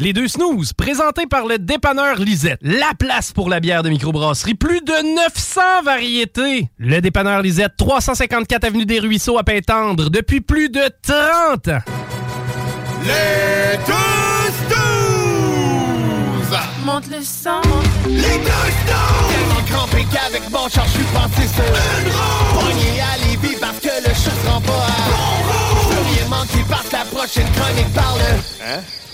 Les deux snooze, présentés par le dépanneur Lisette. La place pour la bière de microbrasserie. Plus de 900 variétés. Le dépanneur Lisette, 354 Avenue des Ruisseaux à Pintendre, depuis plus de 30 ans. Les deux snooze! Monte le sang. Les deux snooze! Tellement crampé qu'avec mon char, je suis passé sur une roue. Pogné à Lévis parce que le chat se rend pas à bon roue. Je veux rien manquer parce que la prochaine chronique parle. Hein?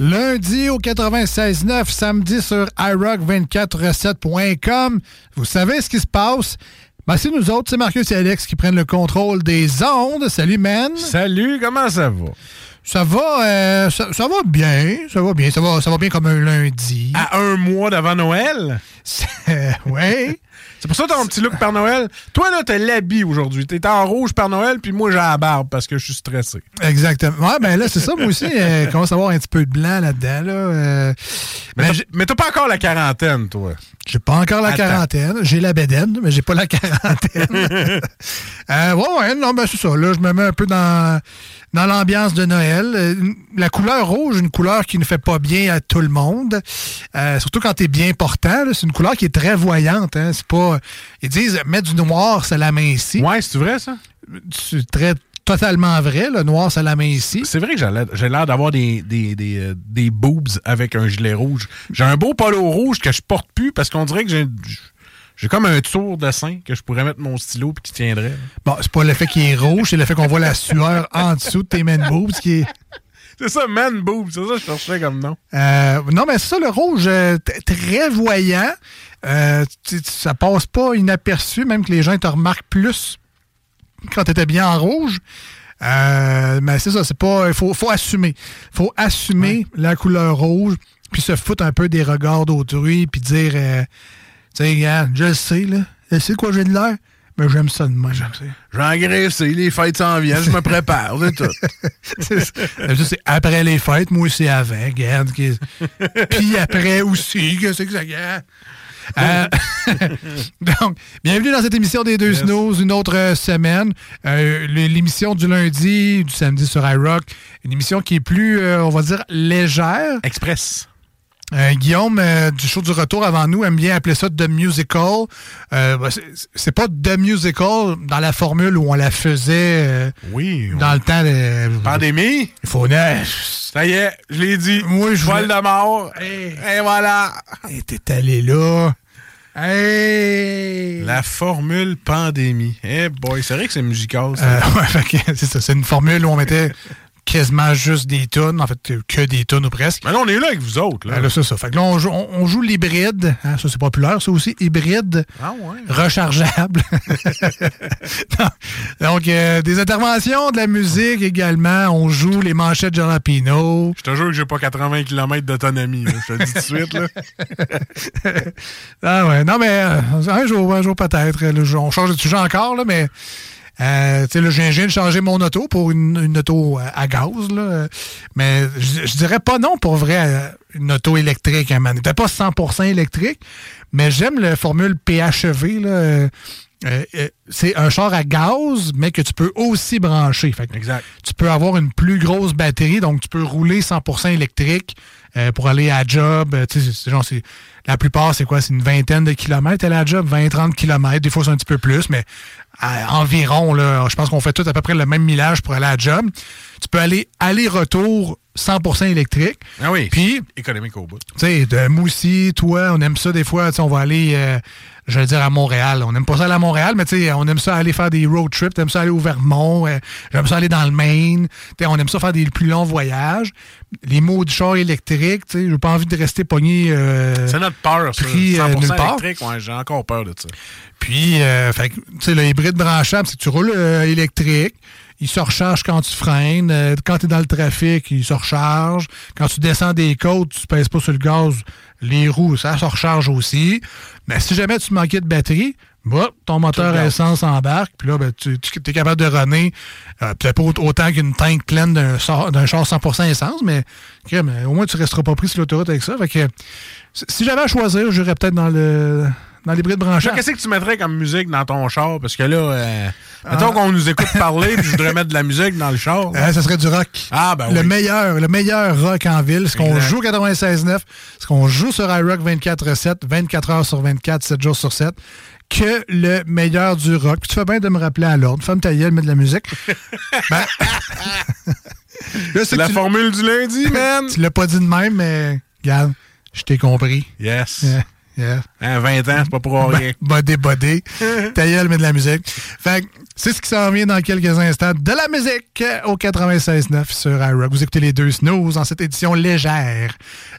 Lundi au 96.9, samedi sur iRock247.com. Vous savez ce qui se passe? Ben, c'est nous autres, c'est Marcus et Alex qui prennent le contrôle des ondes. Salut, man! Salut, comment ça va? Ça va, euh, ça, ça va bien, ça va bien, ça va, ça va bien comme un lundi. À un mois d'avant Noël? oui. C'est pour ça un petit look Père Noël. Toi, là, t'as l'habit aujourd'hui. T'es en rouge Père Noël, puis moi, j'ai la barbe parce que je suis stressé. Exactement. Ouais, ben là, c'est ça, moi aussi. Euh, commence à avoir un petit peu de blanc là-dedans. Là. Euh, mais t'as- mais t'as pas encore la quarantaine, toi. J'ai pas encore la Attends. quarantaine. J'ai la bédaine, mais j'ai pas la quarantaine. euh, ouais, ouais, non, ben c'est ça. Là, je me mets un peu dans, dans l'ambiance de Noël. Euh, La couleur rouge, une couleur qui ne fait pas bien à tout le monde. Euh, surtout quand t'es bien portant. là. C'est une couleur qui est très voyante. Hein. C'est pas. Ils disent mettre du noir, ça l'amincit. Ouais, c'est vrai, ça? C'est très totalement vrai. Le noir, ça l'amincit. C'est vrai que j'ai l'air- j'ai l'air d'avoir des, des, des, euh, des boobs avec un gilet rouge. J'ai un beau polo rouge que je porte plus parce qu'on dirait que j'ai j'ai comme un tour de sein que je pourrais mettre mon stylo puis qui tiendrait. Bon, c'est pas le fait qu'il est rouge, c'est le fait qu'on voit la sueur en dessous de tes main boobs qui est. C'est ça, man boob, c'est ça que je cherchais comme nom. Euh, non, mais c'est ça, le rouge, euh, très voyant. Euh, ça passe pas inaperçu, même que les gens te remarquent plus quand tu étais bien en rouge. Euh, mais c'est ça, c'est pas. Il faut, faut assumer. faut assumer la couleur rouge, puis se foutre un peu des regards d'autrui, puis dire Tu sais, gars, je le sais, là. Je sais de quoi j'ai de l'air, mais j'aime ça de même. tu sais. J'ai engraissé, les fêtes s'en viennent, je me prépare, c'est tout. C'est après les fêtes, moi c'est avant, regarde. Puis après aussi, que c'est que ça regarde. Euh, donc, bienvenue dans cette émission des deux snooze, une autre euh, semaine. Euh, l'émission du lundi, du samedi sur iRock. Une émission qui est plus, euh, on va dire, légère. Express. Euh, Guillaume, euh, du show du retour avant nous, aime bien appeler ça The Musical. Euh, bah, c'est- pas The Musical dans la formule où on la faisait Oui. dans le temps de... Pandémie? Il faut neige. Ça y est, je l'ai dit. Moi, je voulais- de mort. Hey. Et voilà. Hey, T'es allé là. Hey! La formule pandémie. Eh boy, c'est vrai que c'est musical, ça. Euh, ouais, c'est ça. C'est une formule où on mettait quasiment juste des tonnes, en fait, que des tonnes ou presque. Mais là, on est là avec vous autres. Là. Là, c'est ça. Fait que là, on joue, on, on joue l'hybride. hein, ça, c'est populaire, ça aussi. Hybride. Ah ouais. Rechargeable. Donc, euh, des interventions, de la musique également. On joue les manchettes Jalapino. Je te jure que j'ai pas 80 km d'autonomie. Je te le dis tout de suite. Là. Ah ouais, non, mais euh, un jour, un jour peut-être. On change de sujet encore, là, mais euh, tu sais, là, changer mon auto pour une, une auto à, à gaz. Là, mais je, dirais pas non pour vrai. euh, une auto électrique. Hein, N'était pas 100% électrique, mais j'aime la formule PHEV. Là, euh, euh, euh, c'est un char à gaz, mais que tu peux aussi brancher. Fait que Exact. Tu peux avoir une plus grosse batterie, donc tu peux rouler 100% électrique euh, pour aller à job. Euh, genre, c'est- la plupart, c'est quoi? C'est une vingtaine de kilomètres aller à job, 20-30 kilomètres. Des fois, c'est un petit peu plus, mais à- environ, là, je pense qu'on fait tout à peu près le même millage pour aller à job. Tu peux aller aller-retour 100% électrique. Ah oui. Puis, Économique au bout. tu sais, de Moussy, toi, on aime ça des fois. On va aller, euh, je veux dire, à Montréal. On n'aime pas ça aller à Montréal, mais tu sais, on aime ça aller faire des road trips. T'aimes ça aller au Vermont. euh, J'aime ça aller dans le Maine. On aime ça faire des plus longs voyages. Les mots du char électrique, tu sais, j'ai pas envie de rester pogné. euh, C'est notre peur, ça. pris, euh, 100% nulle part. électrique, ouais, j'ai encore peur de ça. Puis, euh, fait que, tu sais, le hybride branchable, c'est que tu roules euh, électrique. Il se recharge quand tu freines. Euh, quand tu es dans le trafic, il se recharge. Quand tu descends des côtes, tu pèses pas sur le gaz. Les roues, ça se recharge aussi. Mais si jamais tu manquais de batterie, bah, ton moteur à essence embarque. Puis là, ben, tu, es capable de runner. euh, Peut-être pas au- autant qu'une tank pleine d'un char 100% essence, mais, mais au moins, tu resteras pas pris sur l'autoroute avec ça. Fait que, si- si j'avais à choisir, j'irais peut-être dans le dans l'hybride Là, branchable. Qu'est-ce que tu mettrais comme musique dans ton char? Parce que là, euh, Ah. mettons qu'on nous écoute parler, puis je voudrais mettre de la musique dans le char. Euh, ça serait du rock. Ah, ben le oui. meilleur, le meilleur rock en ville, ce qu'on joue 96.9, ce qu'on joue sur iRock 24-7, 24 heures sur 24, 7 jours sur 7, que le meilleur du rock. Puis tu fais bien de me rappeler à l'ordre. Femme ta gueule, mets de la musique. ben, là, la tu- formule du lundi, man! Tu l'as pas dit de même, mais regarde, je t'ai compris. Yes. Yeah, yeah. Hein, 20 ans, c'est pas pour rien. Bodé, bodé. Ta gueule, mais de la musique. Fait que c'est ce qui s'en vient dans quelques instants. De la musique au 96.9 sur iRock. Vous écoutez les deux snooze dans cette édition légère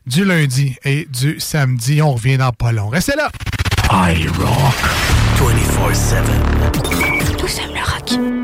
du lundi et du samedi. On revient dans pas long. Restez là. iRock 24-7. Nous sommes le rock.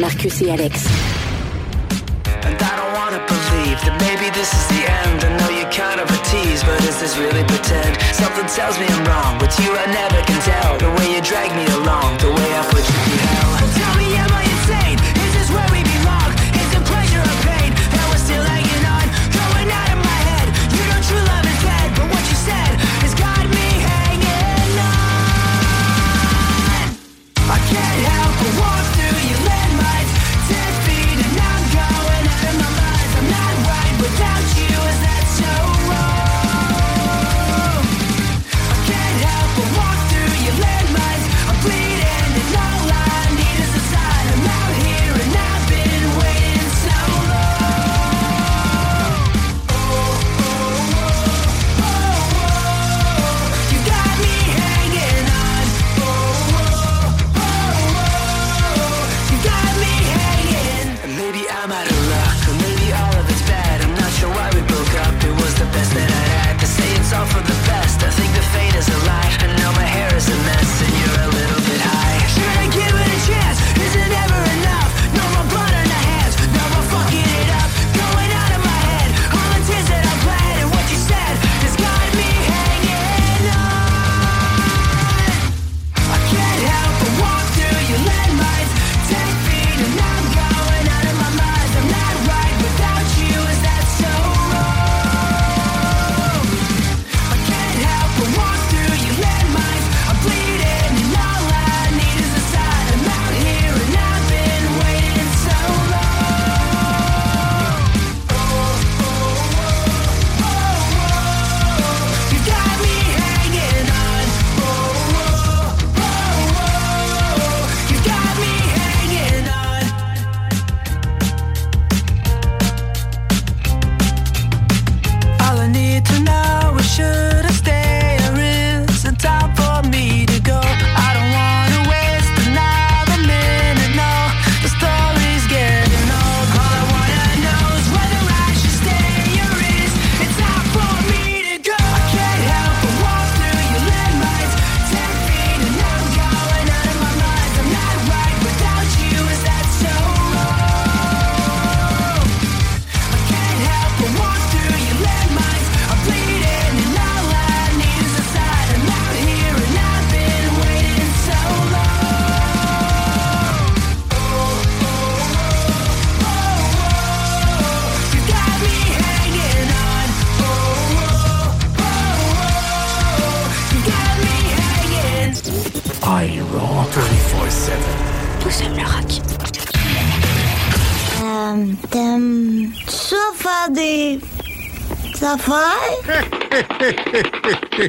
Marcus et Alex. And I don't wanna believe that maybe this is the end. I know you're kind of a tease, but is this really pretend? Something tells me I'm wrong. but you, I never can tell. The way you drag me along.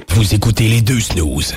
Vous écoutez les deux snooze.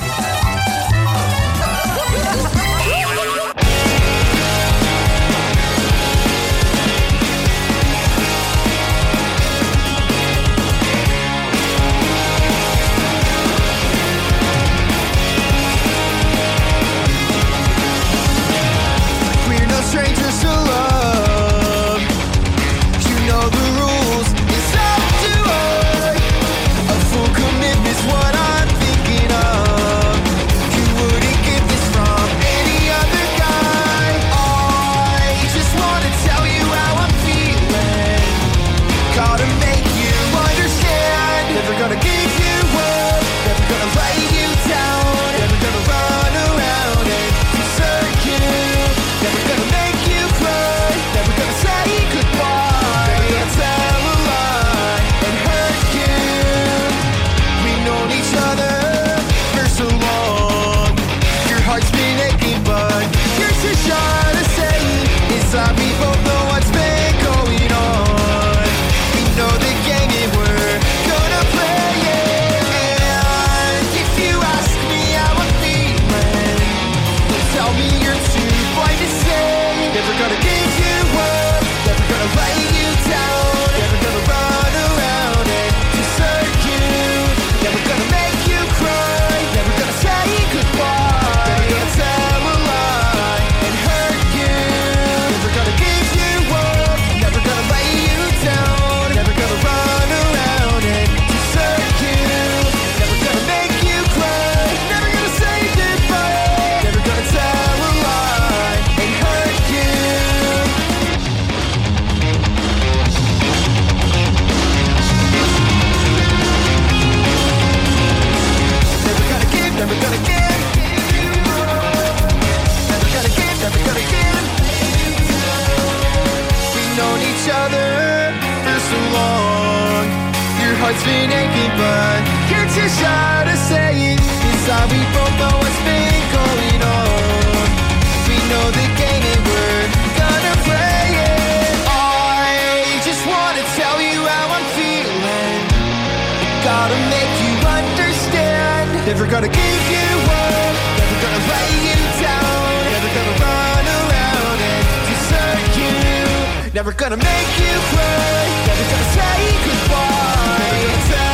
Understand. Never gonna give you up. Never gonna lay you down. Never gonna run around and desert you. Never gonna make you cry. Never gonna say goodbye.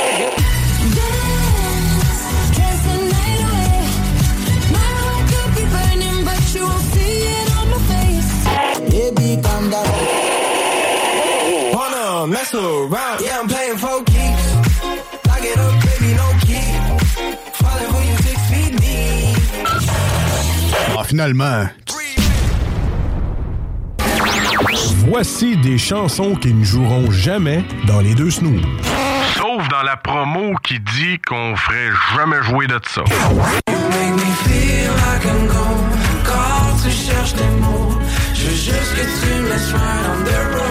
Wanna mess around? Yeah, I'm playing for keeps. Lock it up, baby, no key. Falling for you six feet deep. Ah, finalement. Voici des chansons qui ne joueront jamais dans les deux snooze. Sauf dans la promo qui dit qu'on ferait jamais jouer de ça. Make me feel like I'm gone. Quand tu cherches des mots, je veux juste que tu me laisses right on the road.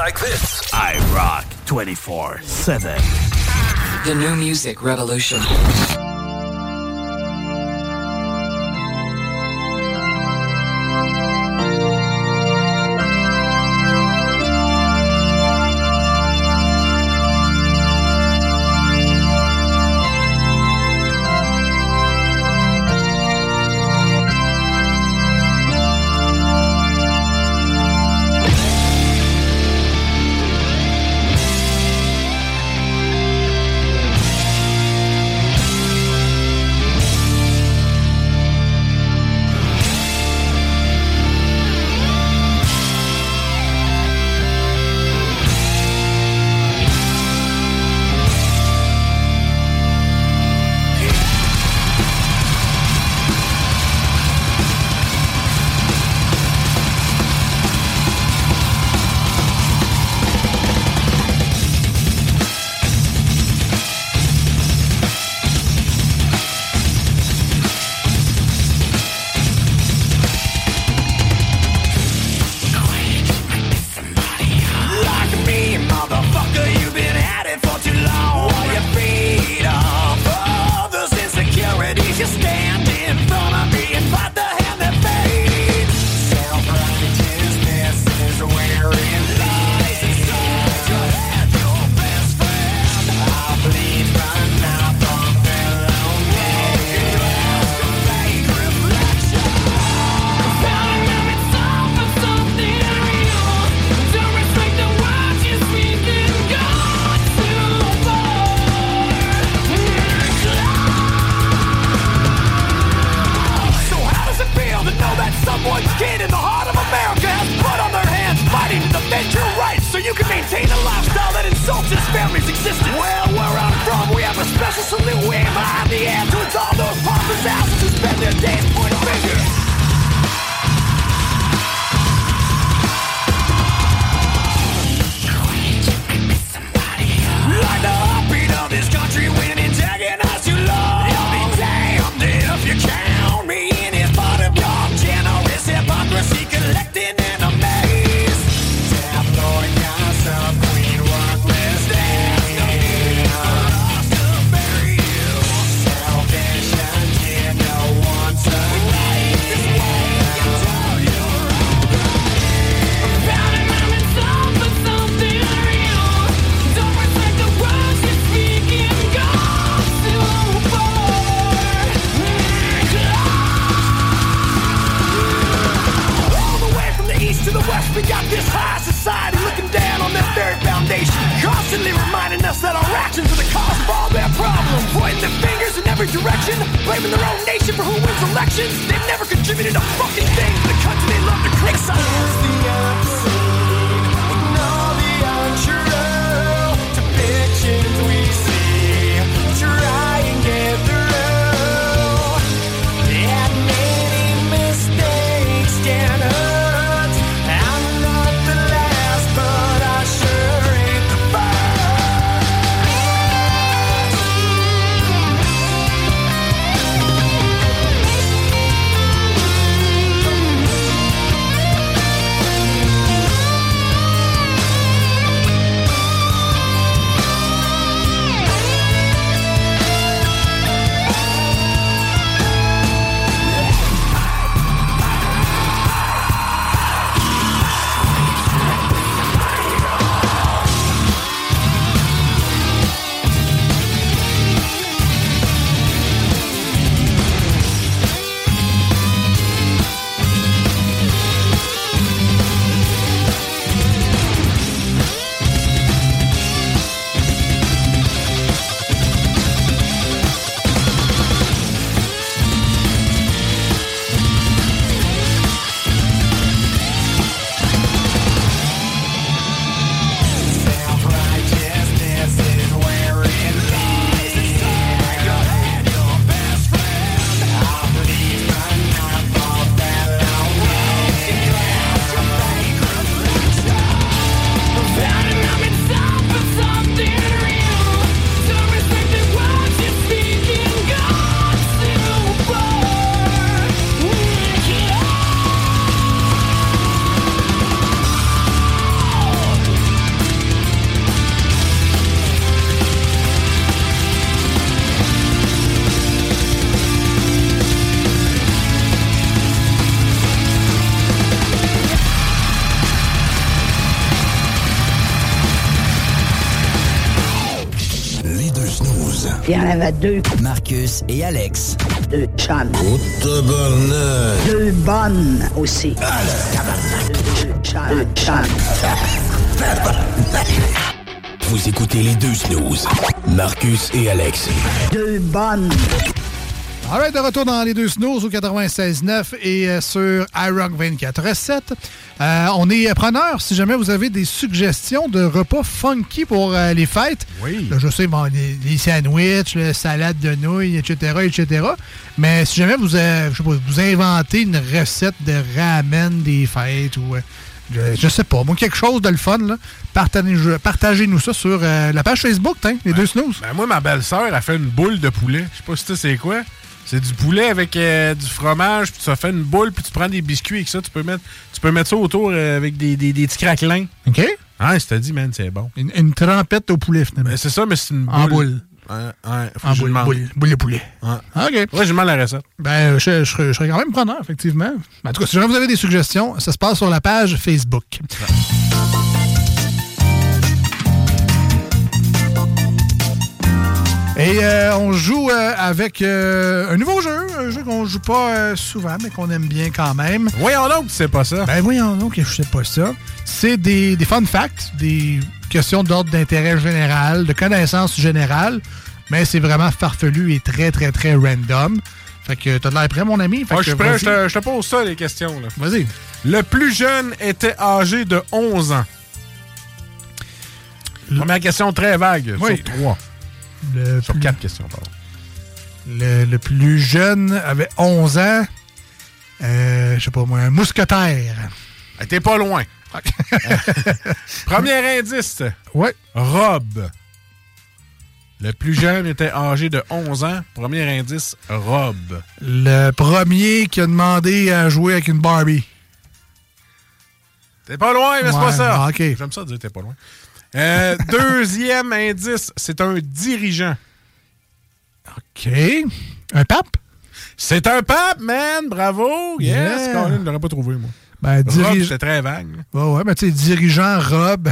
like this. I rock 24 7. The new music revolution. En avait deux. Marcus et Alex. Deux chums. Oh, tabarnak. Deux bonnes aussi. Deux chums. Deux chums. Vous écoutez les deux snooze. Marcus et Alex. Deux bonnes. All right, de retour dans les deux snooze au 96.9 et euh, sur iRock 24.7. Euh, on est preneur si jamais vous avez des suggestions de repas funky pour euh, les fêtes. Oui. Là, je sais, bon, les, les sandwichs, la salade de nouilles, etc., etc. Mais si jamais vous, euh, je sais pas, vous inventez une recette de ramen des fêtes ou... je, je sais pas, moi, quelque chose de le fun, là, partagez- partagez-nous ça sur euh, la page Facebook, tiens, les deux snooze. Ben moi, ma belle-sœur a fait une boule de poulet. Je sais pas si tu sais c'est quoi. C'est du poulet avec euh, du fromage, puis ça fait une boule, puis tu prends des biscuits avec ça. Tu peux mettre, tu peux mettre ça autour euh, avec des, des, des petits craquelins. OK. Ah, t'ai dit, man, c'est bon. Une, une trempette au poulet, finalement. Ben, c'est ça, mais c'est une boule. En boule. En boule, boule, boule de poulet. Ouais. Ah, OK. Ouais, je demande la recette. Ben, je, je serais, je serais quand même preneur, effectivement. En tout cas, si jamais vous avez des suggestions, ça se passe sur la page Facebook. Et euh, on joue euh, avec euh, un nouveau jeu, un jeu qu'on joue pas souvent, mais qu'on aime bien quand même. Voyons donc, tu sais pas ça. Ben voyons donc que je sais pas ça. C'est des, des fun facts, des questions d'ordre d'intérêt général, de connaissance générale, mais c'est vraiment farfelu et très, très, très random. Fait que t'as de l'air prêt, mon ami? Fait Ouais, que je suis prêt, je te, pose ça, les questions. Vas-y. Le plus jeune était âgé de 11 ans. Première question très vague, Oui. sur trois. Le Sur plus- quatre questions, pardon. Le, le plus jeune avait 11 ans. Euh, je sais pas moi, un mousquetaire. Ah, T'es pas loin. Premier indice. Ouais. Robe. Le plus jeune était âgé de 11 ans. Premier indice, robe. Le premier qui a demandé à jouer avec une Barbie. T'es pas loin, mais c'est Ouais, pas ça. ah, OK. J'aime ça dire t'es pas loin. Euh, deuxième indice, c'est un dirigeant. OK. Un pape? C'est un pape, man! Bravo! Yes! Yeah. Colin, je l'aurais pas trouvé, moi. Ben, dirige- c'était très vague. là. Ouais, mais tu sais, dirigeant, robe,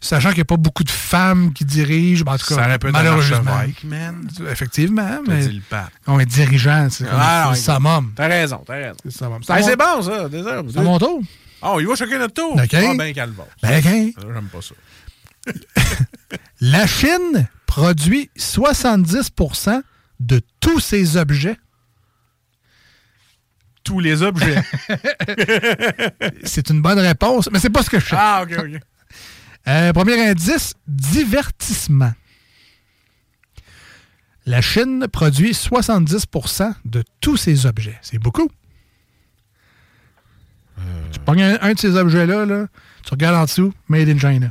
sachant qu'il n'y a pas beaucoup de femmes qui dirigent, ben, en tout cas, Ça malheureusement. man. Effectivement, mais. dit le pape. On est dirigeant, c'est Ah, summum. T'as raison, t'as raison. C'est mon- bon, ça. Désolé. C'est mon tour. Oh, il va chacun notre tour. OK. Ah, ben, calvaire. Ben, OK. J'aime pas ça. La Chine produit 70% de tous ses objets. Tous les objets. c'est une bonne réponse, mais c'est pas ce que je cherche. ah, OK, OK. Euh, premier indice, divertissement. La Chine produit 70% de tous ses objets. C'est beaucoup. Tu pognes un, un de ces objets-là, là, tu regardes en dessous, Made in China.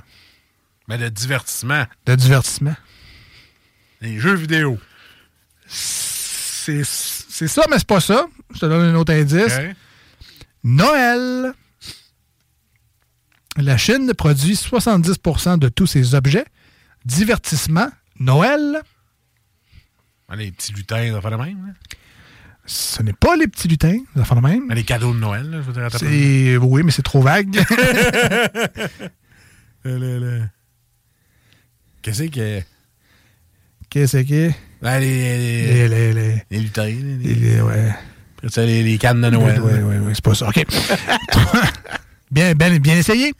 Mais le divertissement. De divertissement. Les jeux vidéo. C'est ça, mais c'est pas ça. Je te donne un autre indice. Noël. La Chine produit 70% de tous ses objets. Divertissement. Noël. Ah, les petits lutins, ça fait le même. là. Ce n'est pas les petits lutins, ça fait le même. Ah, les cadeaux de Noël, là, je veux dire. Oui, mais c'est trop vague. Le- le- le- Qu'est-ce que. Qu'est-ce que... Ah, les, les, Les, les, lutins. Les, ouais. Après ça, les, les cannes de Noël. Oui, oui, oui, c'est pas ça. OK. bien, bien, bien essayé.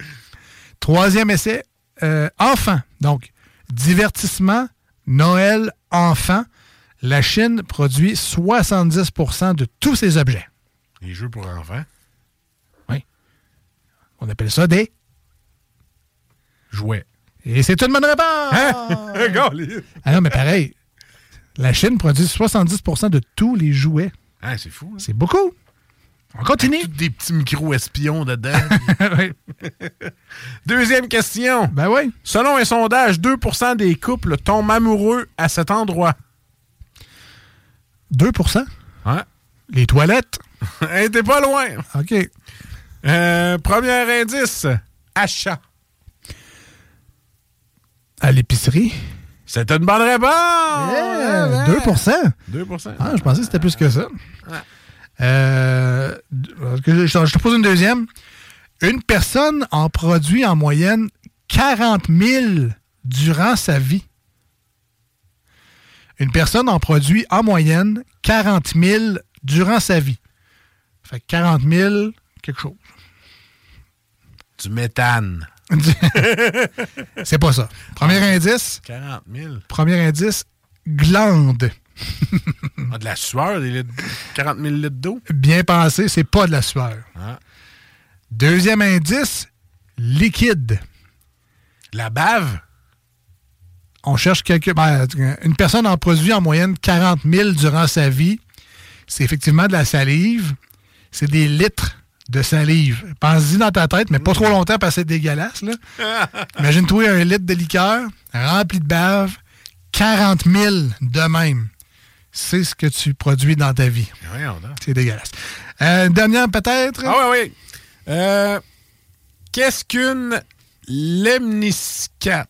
Troisième essai, euh, enfant. Donc, divertissement, Noël, enfant. La Chine produit 70% de tous ses objets. Les jeux pour enfants. On appelle ça des... Jouets. Et c'est une bonne réponse! Hein? ah non, mais pareil. La Chine produit 70% de tous les jouets. Ah, c'est fou. hein? C'est beaucoup. On continue. Des petits micro-espions dedans. Deuxième question. Ben oui. Selon un sondage, 2% des couples tombent amoureux à cet endroit. 2% Hein? Les toilettes? Hey, T'es pas loin. OK. Euh, premier indice. Achat. À l'épicerie. C'est une bonne réponse. Yeah, 2 2 Ah, je pensais que c'était plus que ça. Euh, je, je te pose une deuxième. Une personne en produit en moyenne 40 000 durant sa vie. Une personne en produit en moyenne 40 000 durant sa vie. Fait que 40 000, quelque chose. Du méthane. C'est pas ça. Premier indice. 40 000. Premier indice, glande. Ah, de la sueur, des litres- 40 000 litres d'eau. Bien pensé, c'est pas de la sueur. Ah. Deuxième indice, liquide. La bave? On cherche quelque, ben, une personne en produit en moyenne 40 000 durant sa vie. C'est effectivement de la salive. C'est des litres de salive. Pense-y dans ta tête, mais pas trop longtemps parce que c'est dégueulasse. Imagine-toi un litre de liqueur rempli de bave, 40 000 de même. C'est ce que tu produis dans ta vie. C'est dégueulasse. Euh, dernière peut-être? Ah oui, oui. Euh, Qu'est-ce qu'une lemniscate?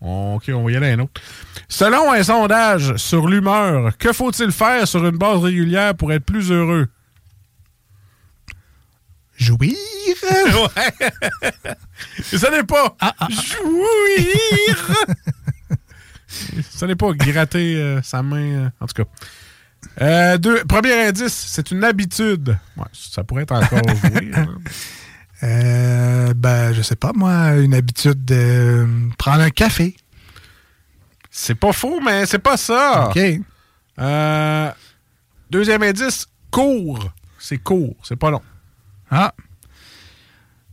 OK, on va y aller à un autre. Selon un sondage sur l'humeur, que faut-il faire sur une base régulière pour être plus heureux? Jouir? ouais. Ça n'est pas jouir. Ça n'est pas gratter euh, sa main, euh, en tout cas. Euh, deux, premier indice, c'est une habitude. Ouais, ça pourrait être encore jouir. hein. Euh, ben, je sais pas, moi, une habitude de prendre un café. C'est pas faux, mais c'est pas ça. OK. Euh, deuxième indice, court. C'est court, c'est pas long. Ah.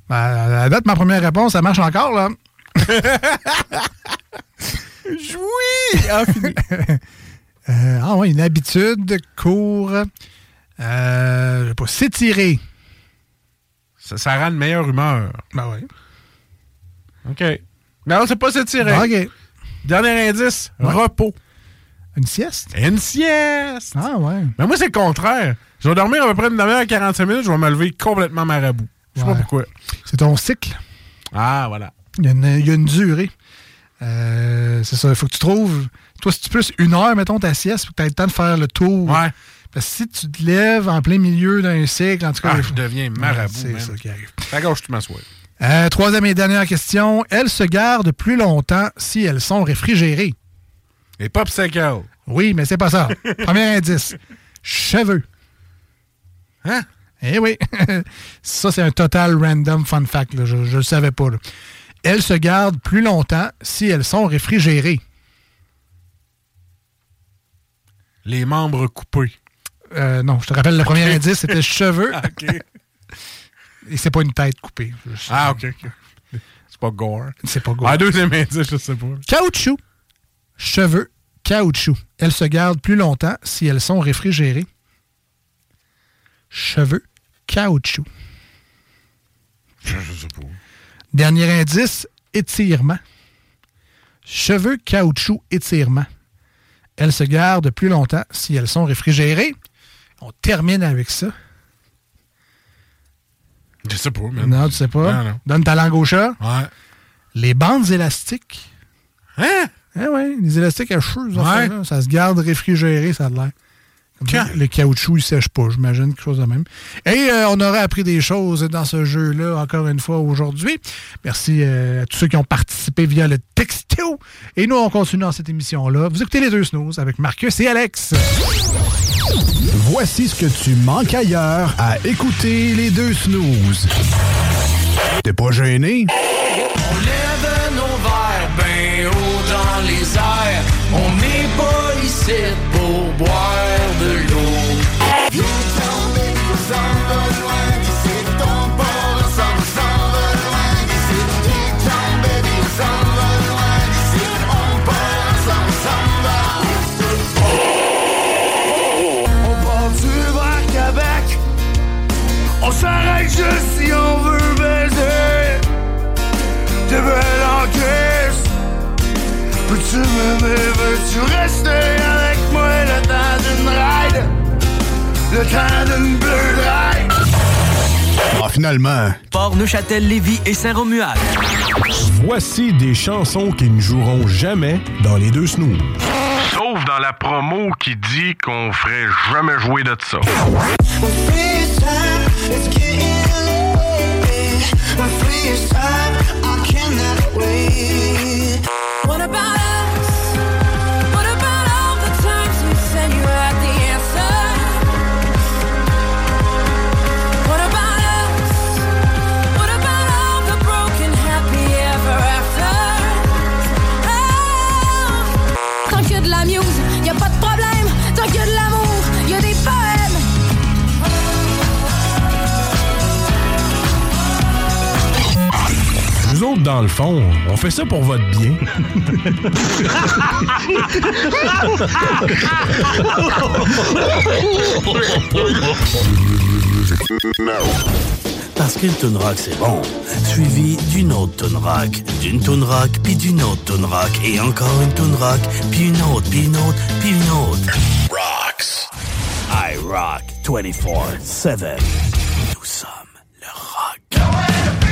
Ben, à la date, ma première réponse, ça marche encore, là. Jouis! Ah, fini. Euh, ah oui, une habitude, court. Euh, je sais pas, s'étirer. Ça, ça rend une meilleure humeur. Ben oui. OK. Non, c'est pas s'étirer. OK. Dernier indice, Ouais. repos. Une sieste? Une sieste! Ah ouais. Mais moi, c'est le contraire. Je vais dormir à peu près une demi-heure, 45 minutes, je vais me lever complètement marabout. Je sais Ouais. pas pourquoi. C'est ton cycle? Ah, voilà. Il y a une, il y a une durée. Euh, c'est ça. Il faut que tu trouves. Toi, si tu plus une heure, mettons ta sieste, pour que tu aies le temps de faire le tour? Ouais. Parce que si tu te lèves en plein milieu d'un cycle, en tout cas. Ah, je faut- deviens marabout, Ouais, C'est ça qui arrive. À gauche, tu m'assois. Euh, troisième et dernière question. Elles se gardent plus longtemps si elles sont réfrigérées. Les popsicles. Oui, mais c'est pas ça. Premier indice. Cheveux. Hein? Eh oui. ça, c'est un total random fun fact. là. Je ne le savais pas. là. Elles se gardent plus longtemps si elles sont réfrigérées. Les membres coupés. Euh, non, je te rappelle, le premier indice, c'était cheveux. OK. Et c'est pas une tête coupée. Ah, OK. C'est pas gore. C'est pas gore. Ah, deuxième indice, je sais pas. Caoutchouc. Cheveux, caoutchouc. Elles se gardent plus longtemps si elles sont réfrigérées. Cheveux, caoutchouc. Je, sais pas. Dernier indice, étirement. Cheveux, caoutchouc, étirement. Elles se gardent plus longtemps si elles sont réfrigérées. On termine avec ça. Je sais pas, man. Non, tu sais pas. Non, non. Donne ta langue au chat. Ouais. Les bandes élastiques. Hein? Eh oui, les élastiques à cheveux, ça, Ouais. ça se garde réfrigéré, ça a l'air. Quand? Le caoutchouc, il sèche pas, j'imagine, quelque chose de même. Et euh, on aurait appris des choses dans ce jeu-là, encore une fois, aujourd'hui. Merci euh, à tous ceux qui ont participé via le texto. Et nous, on continue dans cette émission-là. Vous écoutez les deux snooze avec Marcus et Alex. Voici ce que tu manques ailleurs à écouter les deux snooze. T'es pas gêné? On lève nos verres ben haut dans les airs. On n'est pas ici pour Peux-tu m'aimer, veux-tu rester avec moi le temps d'une ride? Le temps d'une bleue ride Ah, finalement. Port Neuchâtel, Lévis et Saint-Romuald. Voici des chansons qui ne joueront jamais dans les deux snooze. Sauf dans la promo qui dit qu'on ferait jamais jouer de ça. What about us? dans le fond, on fait ça pour votre bien. Parce qu'une tune rock, c'est bon, suivi d'une autre tune rock, d'une tune rock, puis d'une autre tune rock, et encore une tune rock, puis une autre, puis une autre, puis une autre. Rocks. I rock 24-7. Nous sommes le rock.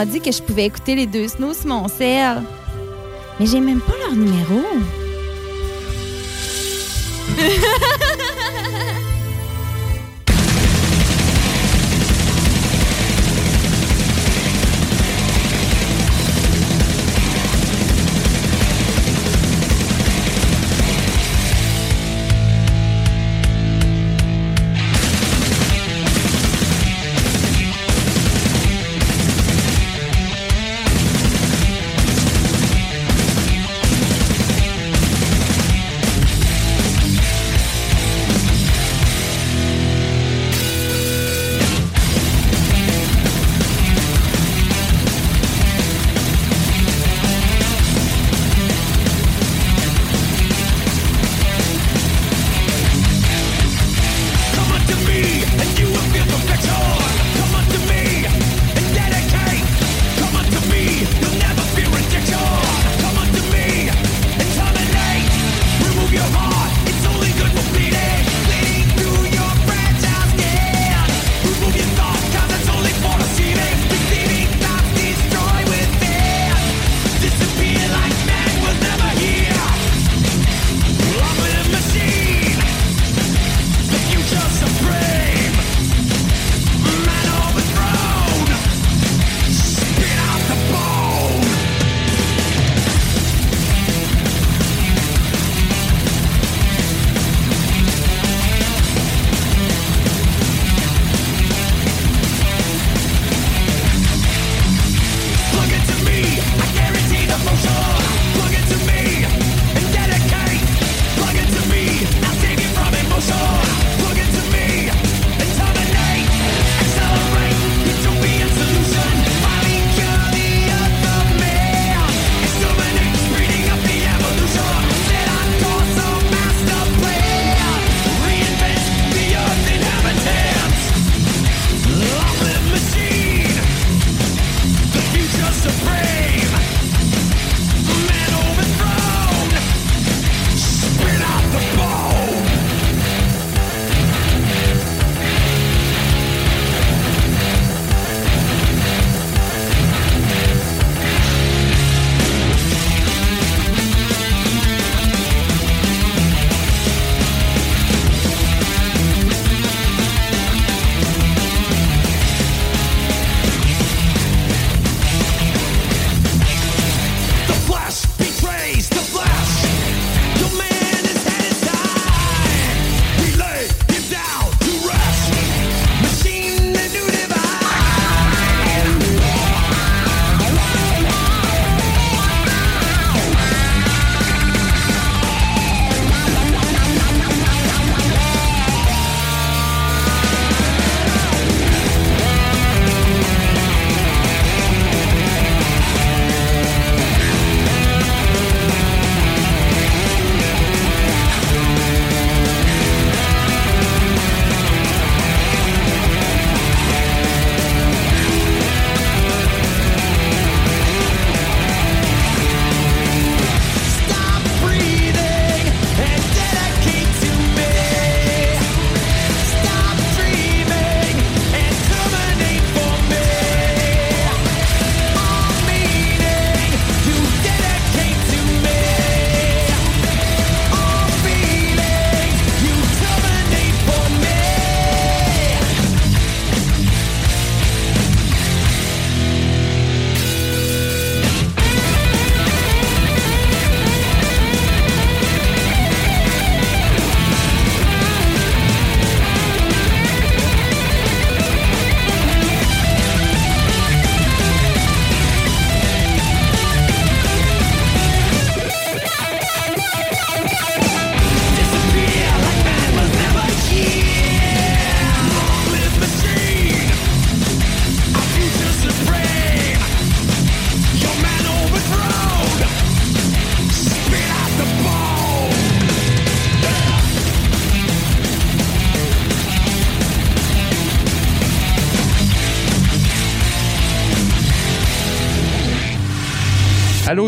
m'a dit que je pouvais écouter les deux snows sur mon sel. Mais j'ai même pas leur numéro.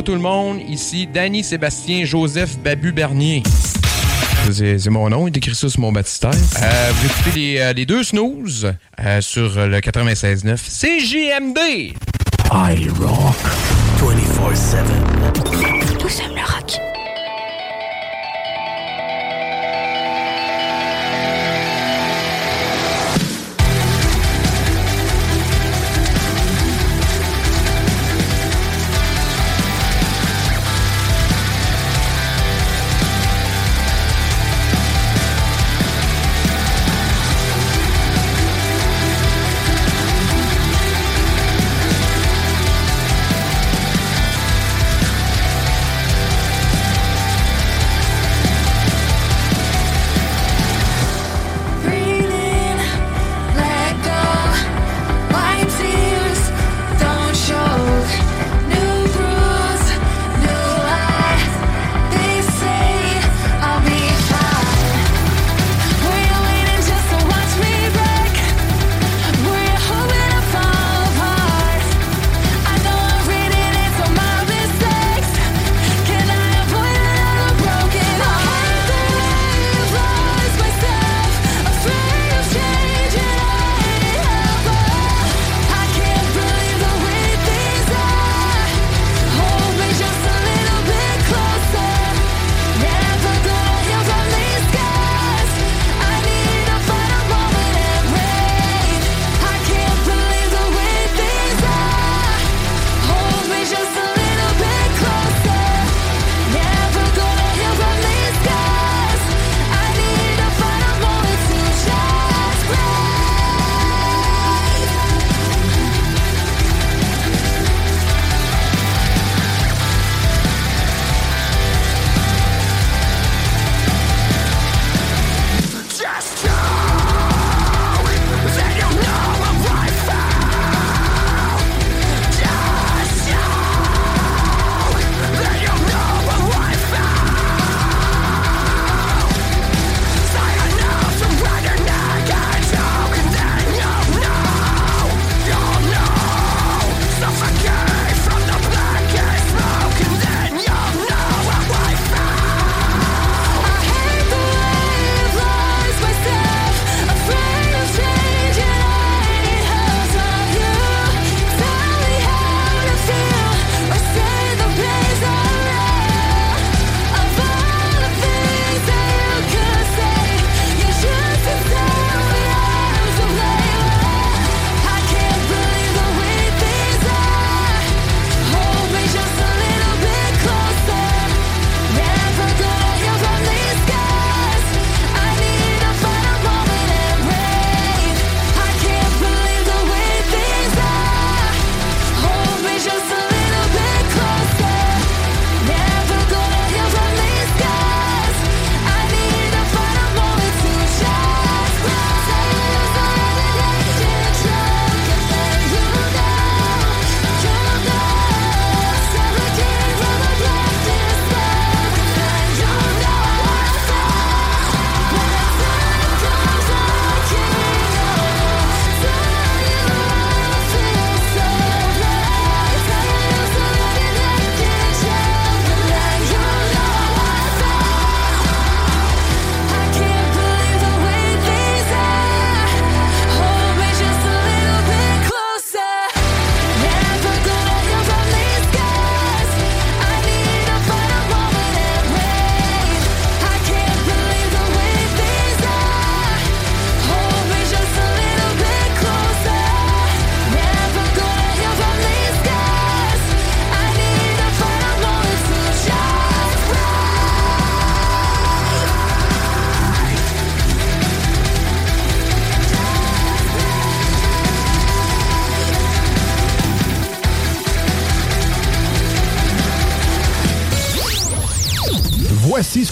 Allô tout le monde, ici Danny Sébastien Joseph Babu Bernier. C'est mon nom, il écrit ça sur mon baptistère. Euh, vous écoutez les, euh, les deux snooze euh, sur le 96.9 CJMD. I rock 24-7. Nous sommes le rock.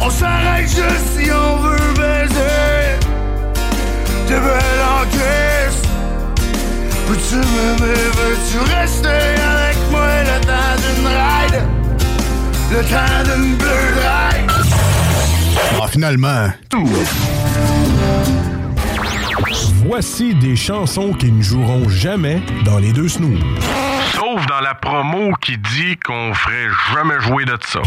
On s'arrête juste si on veut baiser. T'es belle en. Peux-tu m'aimer, veux-tu rester avec moi le temps d'une ride? Le temps d'une bleue ride? Ah, finalement. Voici des chansons qui ne joueront jamais dans les deux snooze. Sauf dans la promo qui dit qu'on ferait jamais jouer de ça.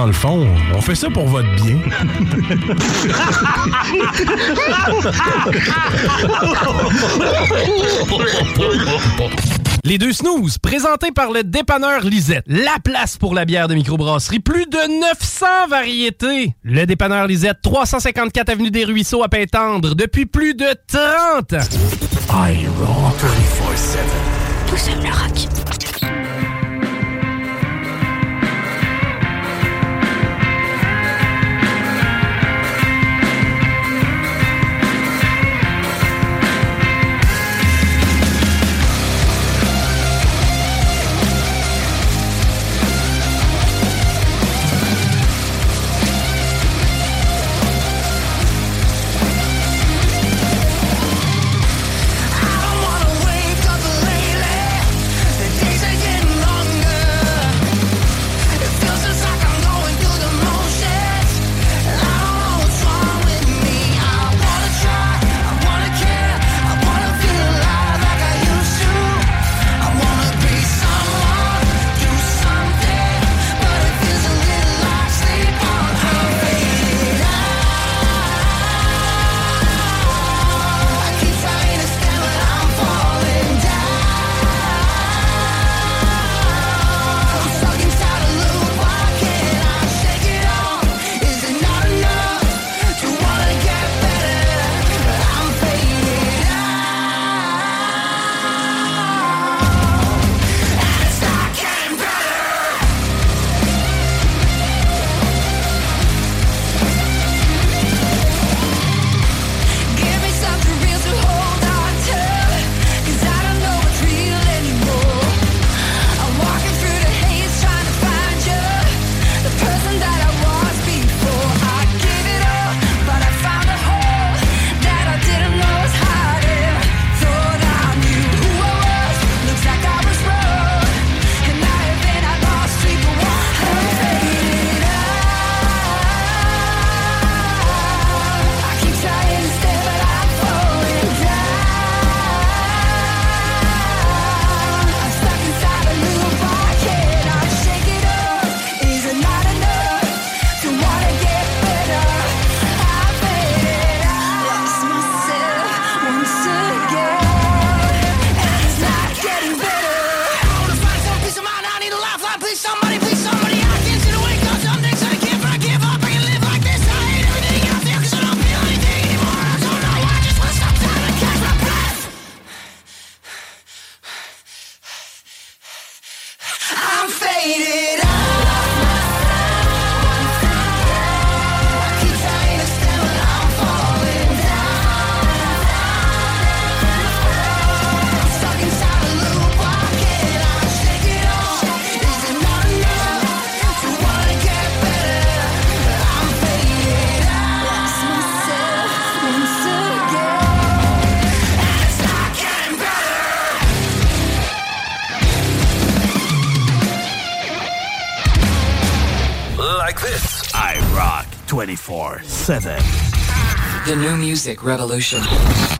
Dans le fond, on fait ça pour votre bien. Les deux snooze, présentés par le dépanneur Lisette. La place pour la bière de microbrasserie. Plus de 900 variétés. Le dépanneur Lisette, 354 Avenue des Ruisseaux à Pintendre, depuis plus de 30 ans. I roll 24-7. Nous sommes le rock. 7. The new music revolution.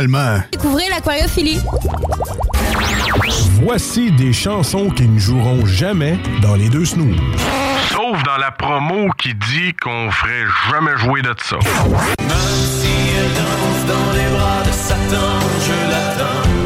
Finalement. Découvrez l'aquariophilie. Voici des chansons qui ne joueront jamais dans les deux snooze. Sauf dans la promo qui dit qu'on ferait jamais jouer de ça. Même si elle danse dans les bras de Satan, je l'attends.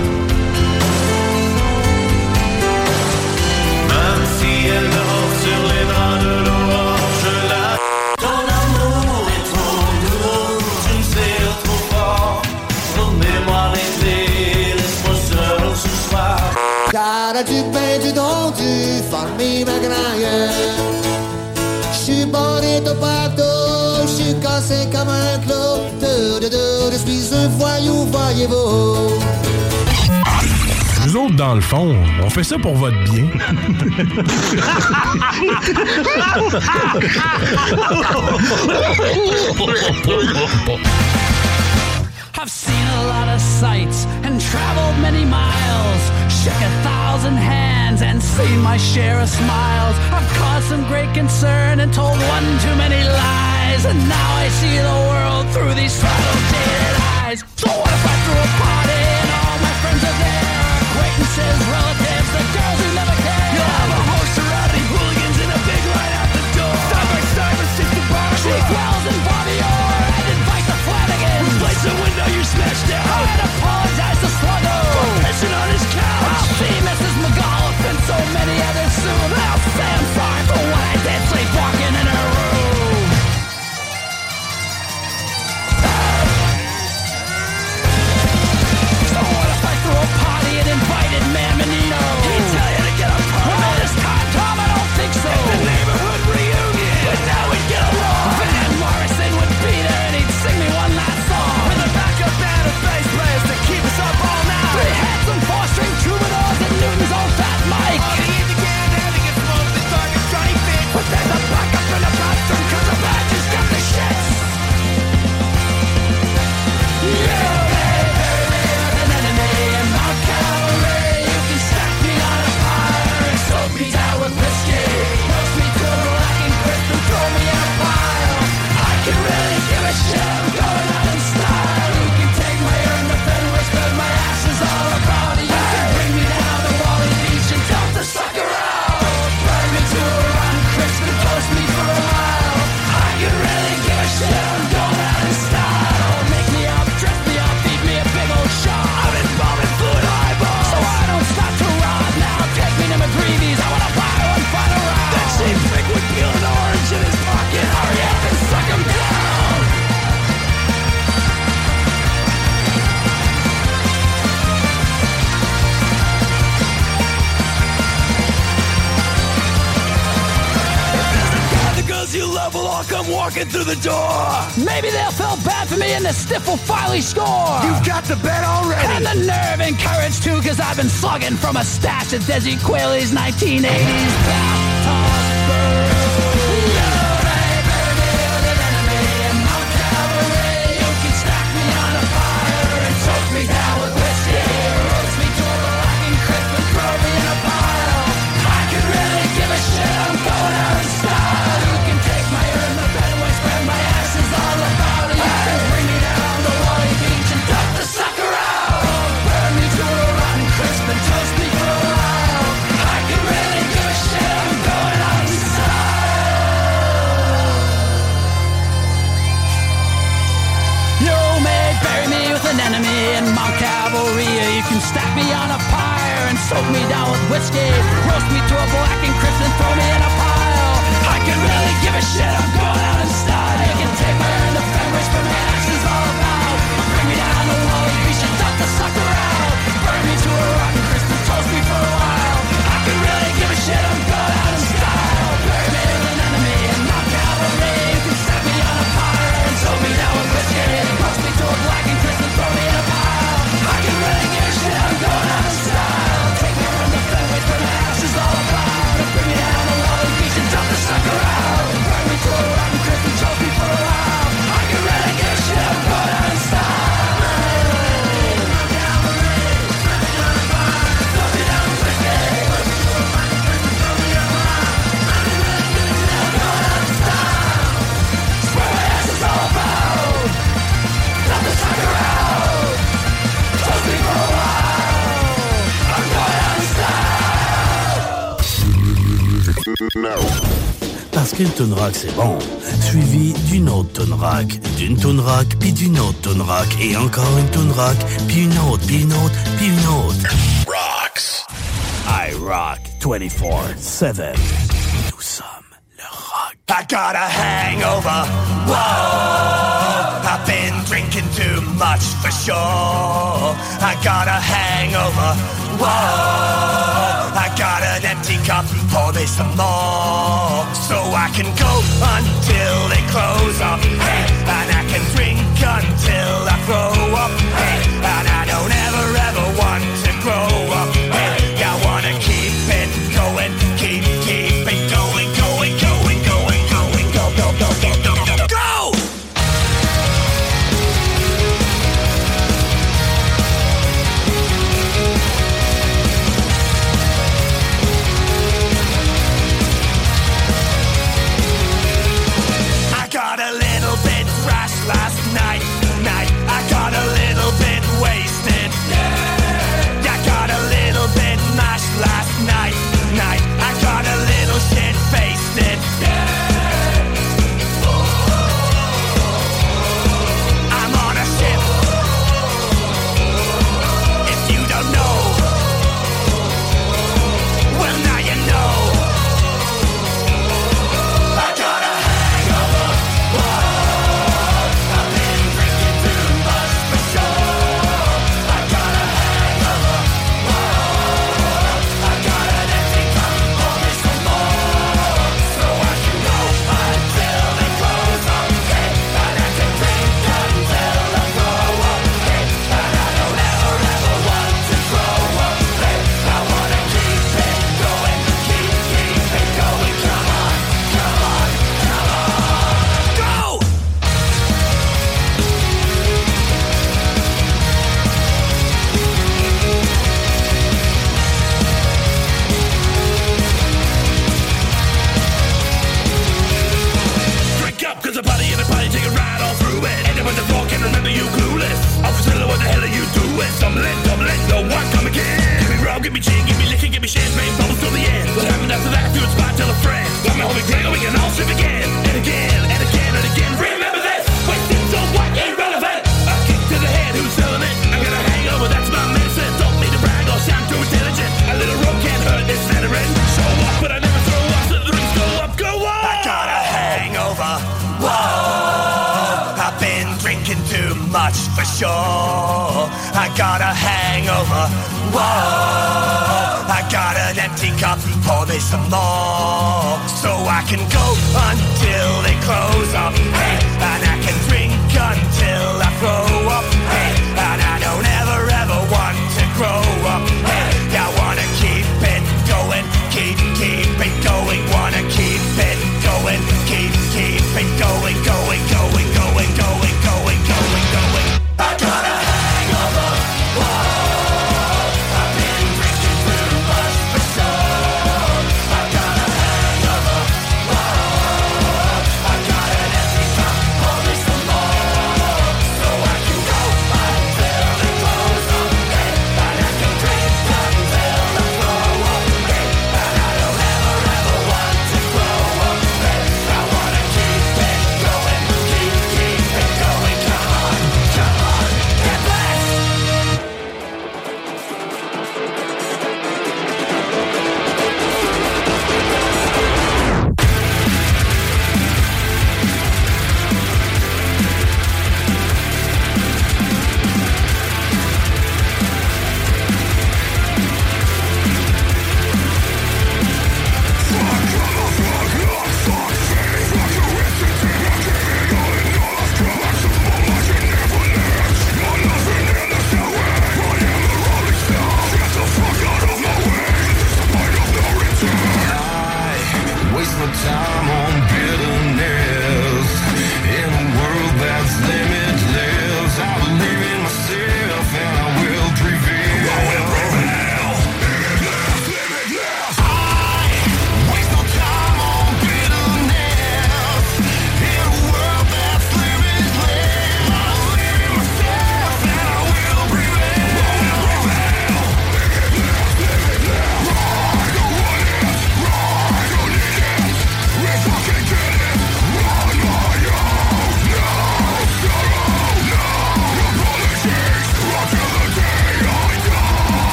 Du pain, du don, du famille magraille. J'suis bonito partout, j'suis cassé comme un clou. De, de, de, je suis un voyou, voyez-vous. Nous autres, dans le fond, on fait ça pour votre bien. I've seen a lot of sights and traveled many miles. Shook a thousand hands and seen my share of smiles. I've caused some great concern and told one too many lies. And now I see the world through these subtle jaded eyes. So what if I threw a party and all my friends are there? Acquaintances, relatives, Maybe they'll feel bad for me and the stiff will finally score. You've got the bet already. And the nerve and courage too, cause I've been slugging from a stash of Desi Quayle's 1980s bathtub me soak me down with whiskey. Roast me to a black and crisp and throw me in a pile. I can really give a shit. I'm going out in style. Parce qu'une Tonrac, c'est bon, suivi d'une autre Tonrac, d'une Tonrac, puis d'une autre Tonrac, et encore une Tonrac, puis une autre, puis une autre, puis une autre. Rocks. I rock 24-7. Nous sommes le rock. I got a hangover. Whoa. I've been drinking too much for sure. I got a hangover. Whoa. for this some more. So I can go until they close up, and I can drink until I throw up.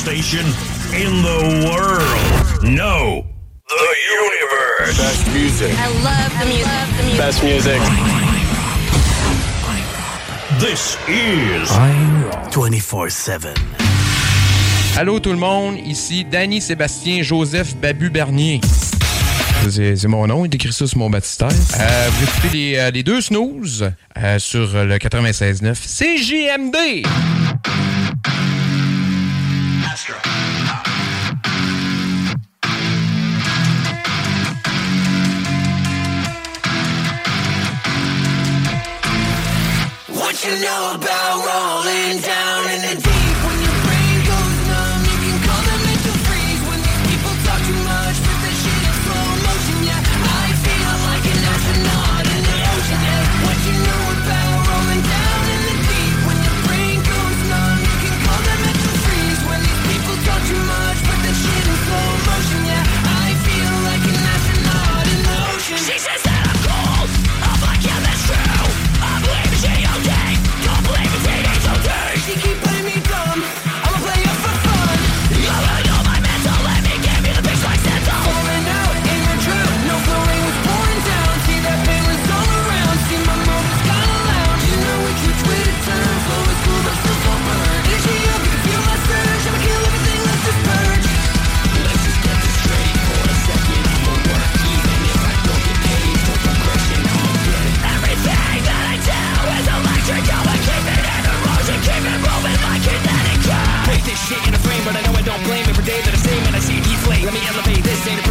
station in the world. No, the universe. Best music. I love the music. Love the music. Best music. This is 24-7. Allô tout le monde, ici Danny Sébastien Joseph Babu Bernier. C'est mon nom, il écrit ça sur mon baptistère. Euh, vous écoutez les, euh, les deux snooze euh, sur le 96.9 CGMD. you know about wrong. This ain't a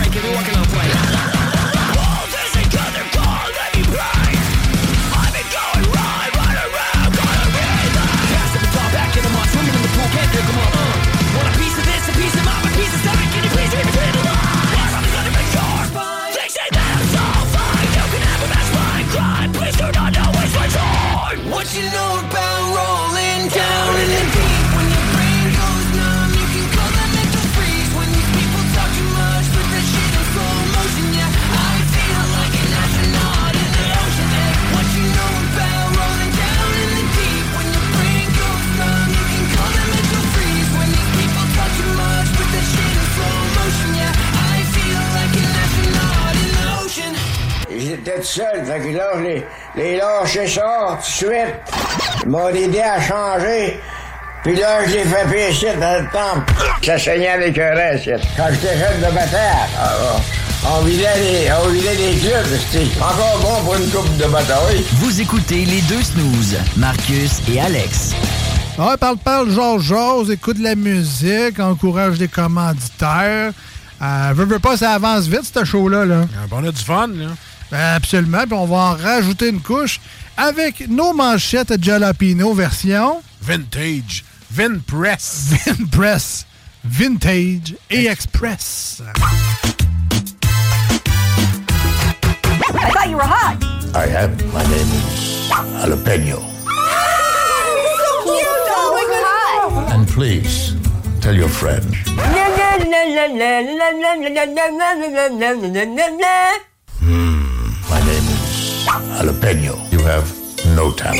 tout seul. Fait que là, je les, les lâchais ça tout de suite. Ils m'ont aidé à changer. Puis là, je l'ai fait pécher dans le temple. Ça saignait avec un reste. Quand j'étais jeune de bataille, ah, on vidait les, on vidait les clubs. C'était encore bon pour une coupe de bataille. Vous écoutez les deux snooze, Marcus et Alex. Ouais, parle, parle, Georges Jose, écoute de la musique, encourage des commanditaires. Euh, veux, veux pas, ça avance vite, ce show-là. Là. Ah, ben, on a du fun, là. Absolument. Puis on va en rajouter une couche avec nos manchettes Jalapino version. Vintage. Vinpress. Vinpress. Vintage et Express. I thought you were hot. I am. My name is Jalapeno. And please tell your friend jalapeno. You have no talent.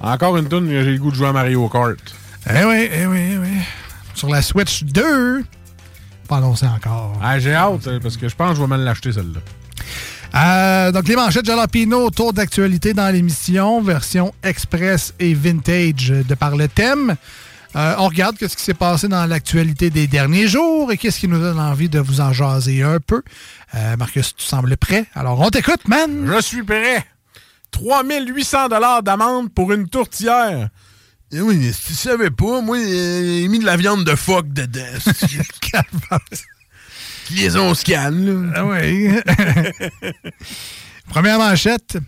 Encore une tune, j'ai le goût de jouer à Mario Kart. Eh oui, eh oui, eh oui. Sur la Switch 2, pas annoncé encore. Ah, j'ai hâte, euh, parce que je pense que je vais mal l'acheter, celle-là. Euh, donc, les manchettes Jalapino, tour d'actualité dans l'émission, version express et vintage de par le thème. Euh, on regarde ce qui s'est passé dans l'actualité des derniers jours et qu'est-ce qui nous donne envie de vous en jaser un peu. Euh, Marcus, tu sembles prêt. Alors, on t'écoute, man. Je suis prêt. 3800 dollars d'amende pour une tourtière. Eh oui, mais si tu savais pas, moi, j'ai mis de la viande de phoque dedans. Liaison scan, là. Ah oui. Première manchette.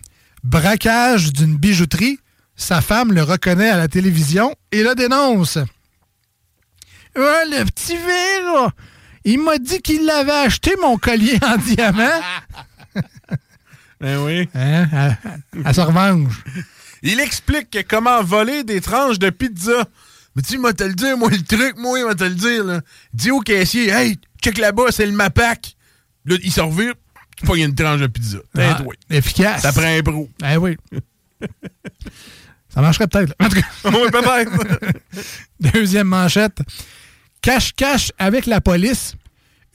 Braquage d'une bijouterie. Sa femme le reconnaît à la télévision et le dénonce. Ouais, le petit V, là, il m'a dit qu'il l'avait acheté, mon collier en diamant. Ben oui. Hein? Elle, elle se revanche. Il explique que comment voler des tranches de pizza. Mais tu moi te le dire, moi, le truc, moi, il va te le dire, là. Dis au caissier, hey, check là-bas, c'est le Mapac. Là, il se revire, tu pognes une tranche de pizza. Ah, efficace. Ça prend un bro. Eh oui. Ça marcherait peut-être. En tout cas. oui, peut-être. Deuxième manchette. Cache-cache avec la police.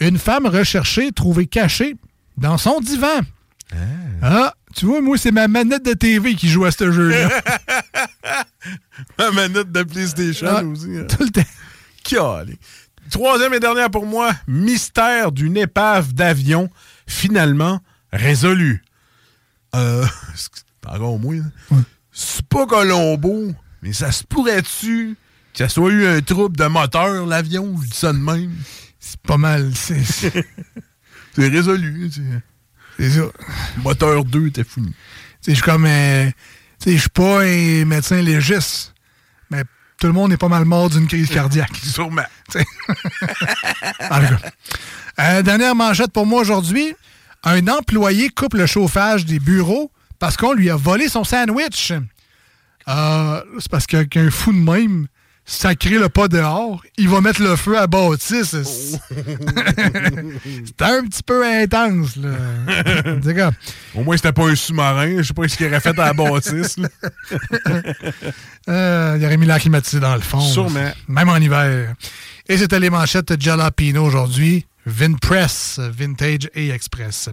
Une femme recherchée trouvée cachée dans son divan. Ah, tu vois, moi, c'est ma manette de TV qui joue à ce jeu-là. Ma manette de PlayStation Ah, aussi. hein. Tout le temps. Calé. Troisième et dernière pour moi, mystère d'une épave d'avion finalement résolu. Euh, encore moi. là. C'est pas Colombo, mais ça se pourrait-tu que ça soit eu un trouble de moteur, l'avion? Je dis ça de même? C'est pas mal. C'est C'est résolu. c'est- c'est ça. Moteur 2 était fini. Je suis comme. euh, je suis pas un médecin légiste, mais tout le monde est pas mal mort d'une crise cardiaque. Sûrement. Tu sais. En tout cas. Euh, dernière manchette pour moi aujourd'hui. Un employé coupe le chauffage des bureaux parce qu'on lui a volé son sandwich. Euh, c'est parce qu'un fou de même, sacré le pas dehors, il va mettre le feu à la bâtisse. C'était un petit peu intense, là. Au moins, c'était pas un sous-marin. Je sais pas ce qu'il aurait fait à là. Euh, il aurait mis l'air climatisé dans le fond. Sûrement. Même en hiver. Et c'était les manchettes Jalapino aujourd'hui. Vinpress, Vintage et Express.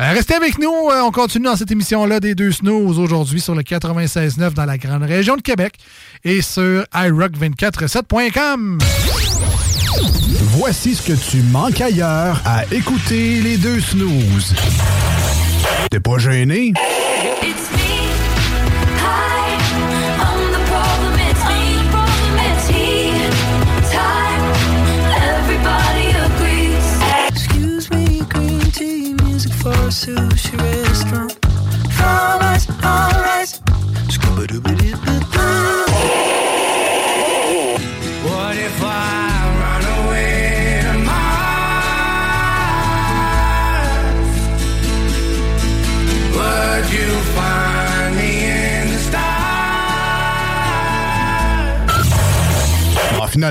Euh, restez avec nous. euh, on continue dans cette émission-là des deux snooze aujourd'hui sur le 96.9 dans la grande région de Québec et sur iRock247.com. Voici ce que tu manques ailleurs à écouter les deux snooze. T'es pas gêné?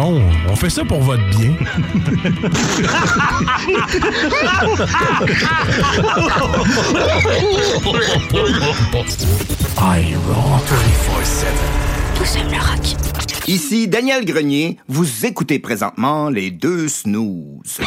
Fond, on fait ça pour votre bien. Nous sommes le rock. Ici Daniel Grenier, vous écoutez présentement les deux snooze.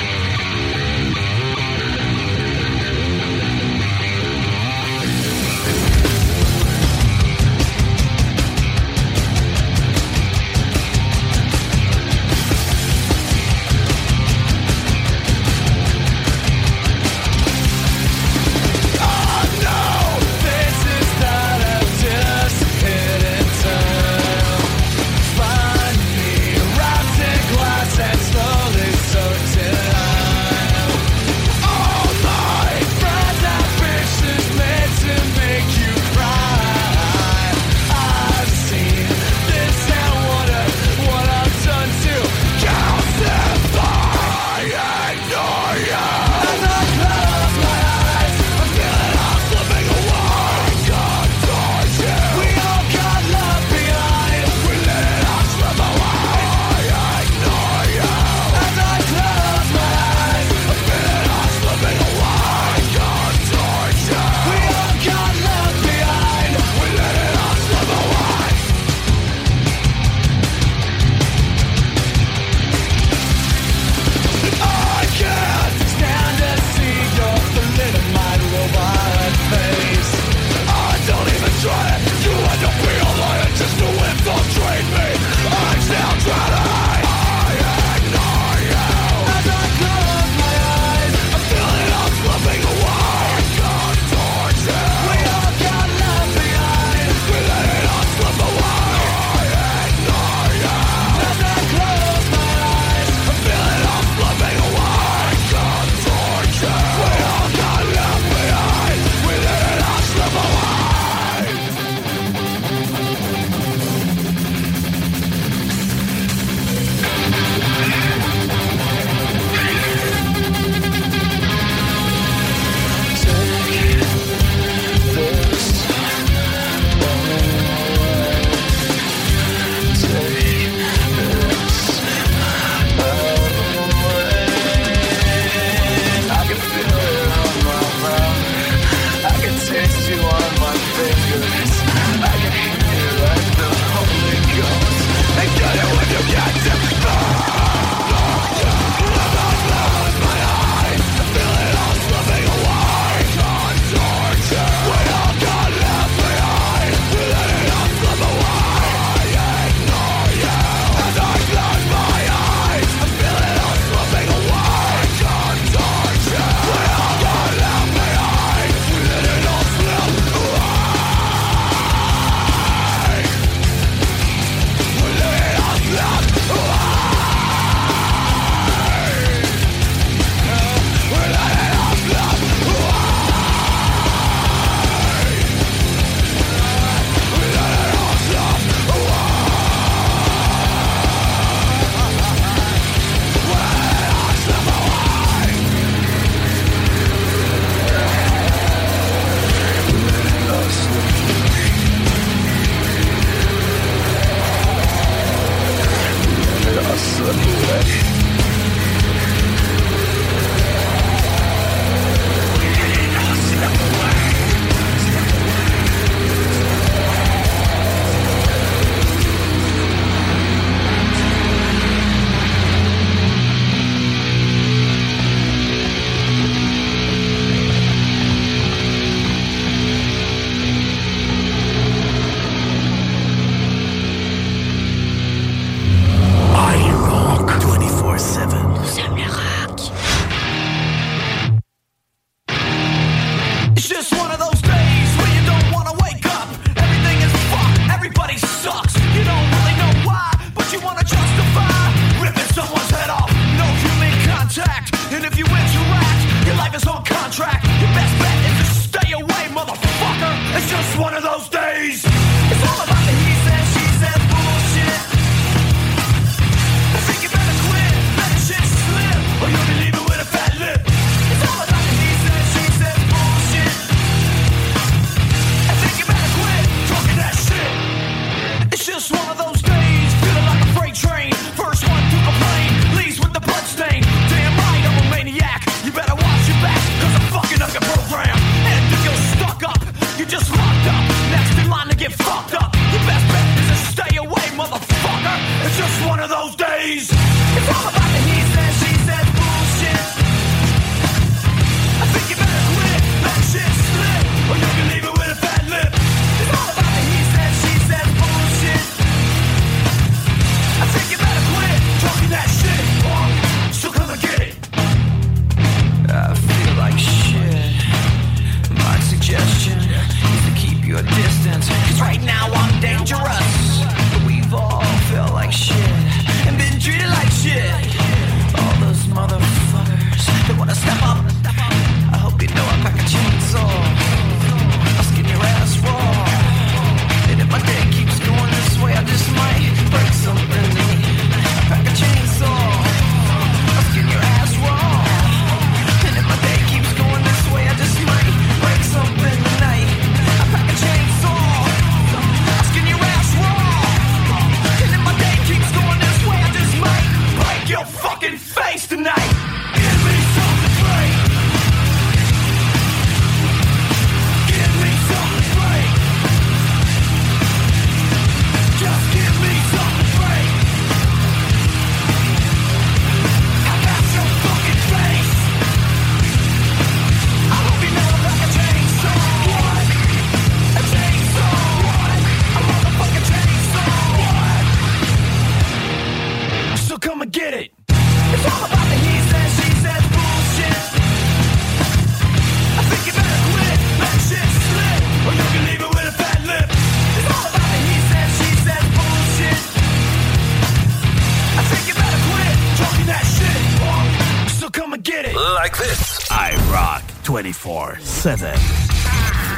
7.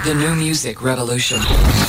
The new music revolution.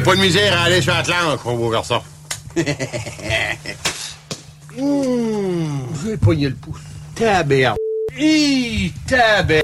J'ai pas de misère à aller sur Atlante, mon beau garçon. Mmh, j'ai pogné le pouce. Taberne. Hi, taberne.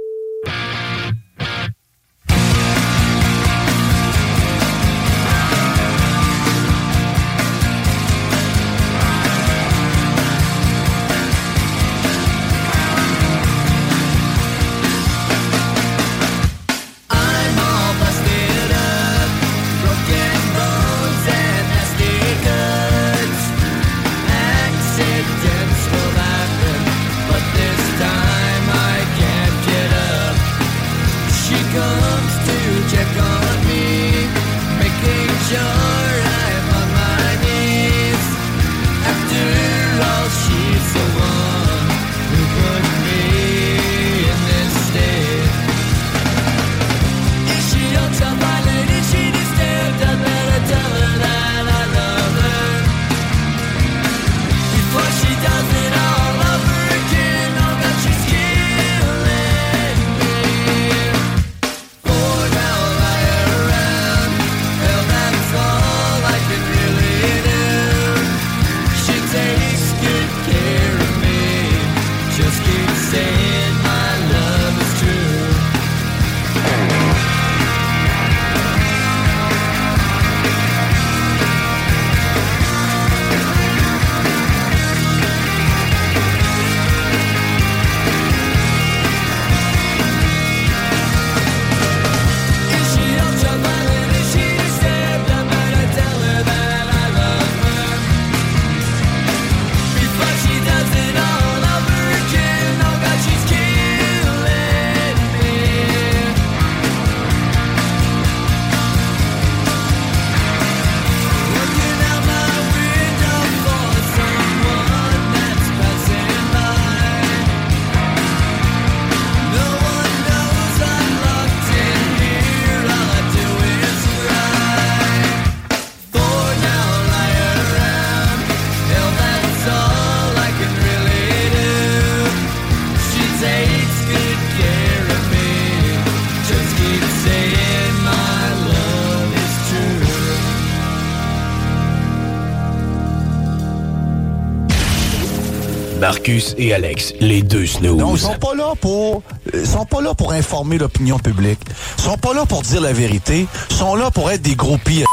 Marcus et Alex, les deux snooze. Non, ils sont pas là pour ils sont pas là pour informer l'opinion publique. Ils sont pas là pour dire la vérité. Ils sont là pour être des groupies.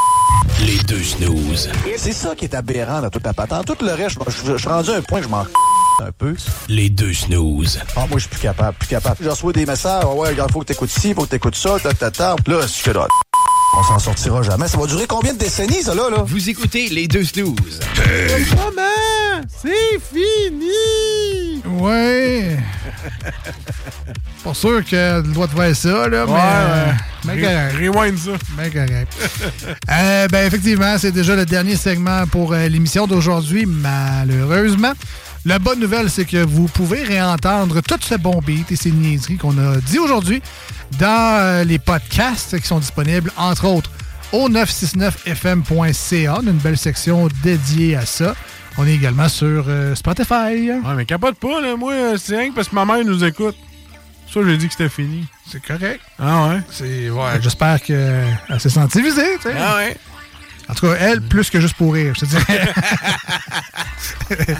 Les deux snooze. C'est ça qui est aberrant dans toute la patente. Tout le reste, je, suis rendu à un point que je m'en un peu. Les deux snooze. Ah, moi, je suis plus capable, plus capable. Je reçois des messages. Ouais, regarde, faut que t'écoutes ci, faut que t'écoutes ça, ta, ta, ta. Là, c'est que là, on s'en sortira jamais. Ça va durer combien de décennies, ça, là, là? Vous écoutez les deux snooze. Pas mal! C'est fini! Ouais. Pas sûr qu'elle doit te faire ça, là, mais. Ouais, euh. Rewind ça. Ben correct. Euh, ben effectivement, c'est déjà le dernier segment pour euh, l'émission d'aujourd'hui, malheureusement. La bonne nouvelle, c'est que vous pouvez réentendre tout ce bon beat et ces niaiseries qu'on a dit aujourd'hui dans les podcasts qui sont disponibles, entre autres, au 969fm.ca. On a une belle section dédiée à ça. On est également sur euh, Spotify. Ouais, mais capote pas, là. Moi, euh, c'est rien que parce que ma mère nous écoute. Ça, j'ai dit que c'était fini. C'est correct. Ah ouais? C'est, ouais, j'espère qu'elle s'est sentie visée. tu sais. Ah ouais? En tout cas, elle, plus que juste pour rire, je te dirais.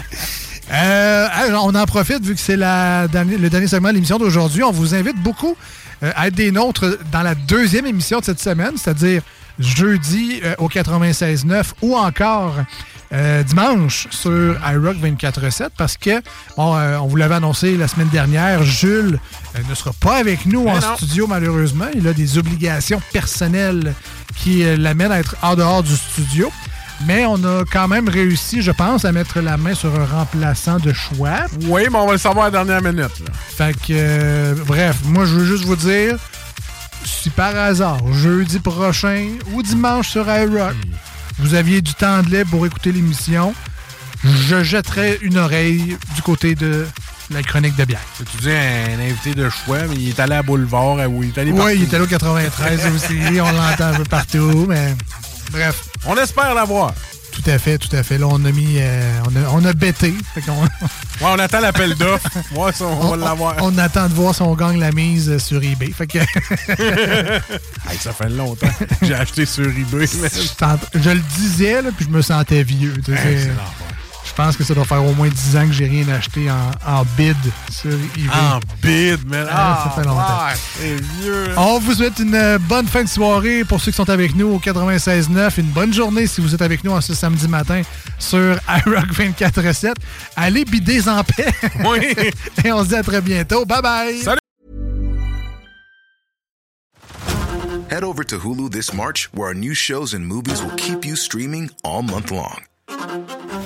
Euh, on en profite, vu que c'est la dernière- le dernier segment de l'émission d'aujourd'hui. On vous invite beaucoup à être des nôtres dans la deuxième émission de cette semaine, c'est-à-dire jeudi euh, au 96.9 ou encore euh, dimanche sur iRock 24.7 parce que, bon, euh, on vous l'avait annoncé la semaine dernière, Jules euh, ne sera pas avec nous Mais en non. studio malheureusement. Il a des obligations personnelles qui l'amènent à être en dehors du studio. Mais on a quand même réussi, je pense, à mettre la main sur un remplaçant de choix. Oui, mais on va le savoir à la dernière minute. là. Fait que, euh, bref, moi, je veux juste vous dire, si par hasard, jeudi prochain ou dimanche sur iRock, vous aviez du temps de libre pour écouter l'émission, je jetterai une oreille du côté de la chronique de bière. Tu dis un invité de choix, mais il est allé à Boulevard, euh, oui, il est allé. Oui, il était là au 93 aussi, on l'entend un peu partout, mais bref. On espère l'avoir. Tout à fait, tout à fait. Là, on a mis, euh, on, a, on a bêté. Qu'on- Ouais, on attend l'appel d'offres. Ouais, on, va l'avoir. on attend de voir si on gagne la mise euh, sur eBay. Fait que Hey, ça fait longtemps que j'ai acheté sur eBay. mais- je, le disais, là, puis je me sentais vieux. tu sais. Hey, je pense que ça doit faire au moins 10 ans que j'ai rien acheté en, en bid sur eBay. En bid, man. Ah, ça fait longtemps. c'est vieux. hein. On vous souhaite une euh, bonne fin de soirée pour ceux qui sont avec nous au 96.9. Une bonne journée si vous êtes avec nous en ce samedi matin sur iRock 24.7. Allez bider en paix. Oui. Et on se dit à très bientôt. Bye bye. Salut. Head over to Hulu this March, where our new shows and movies will keep you streaming all month long.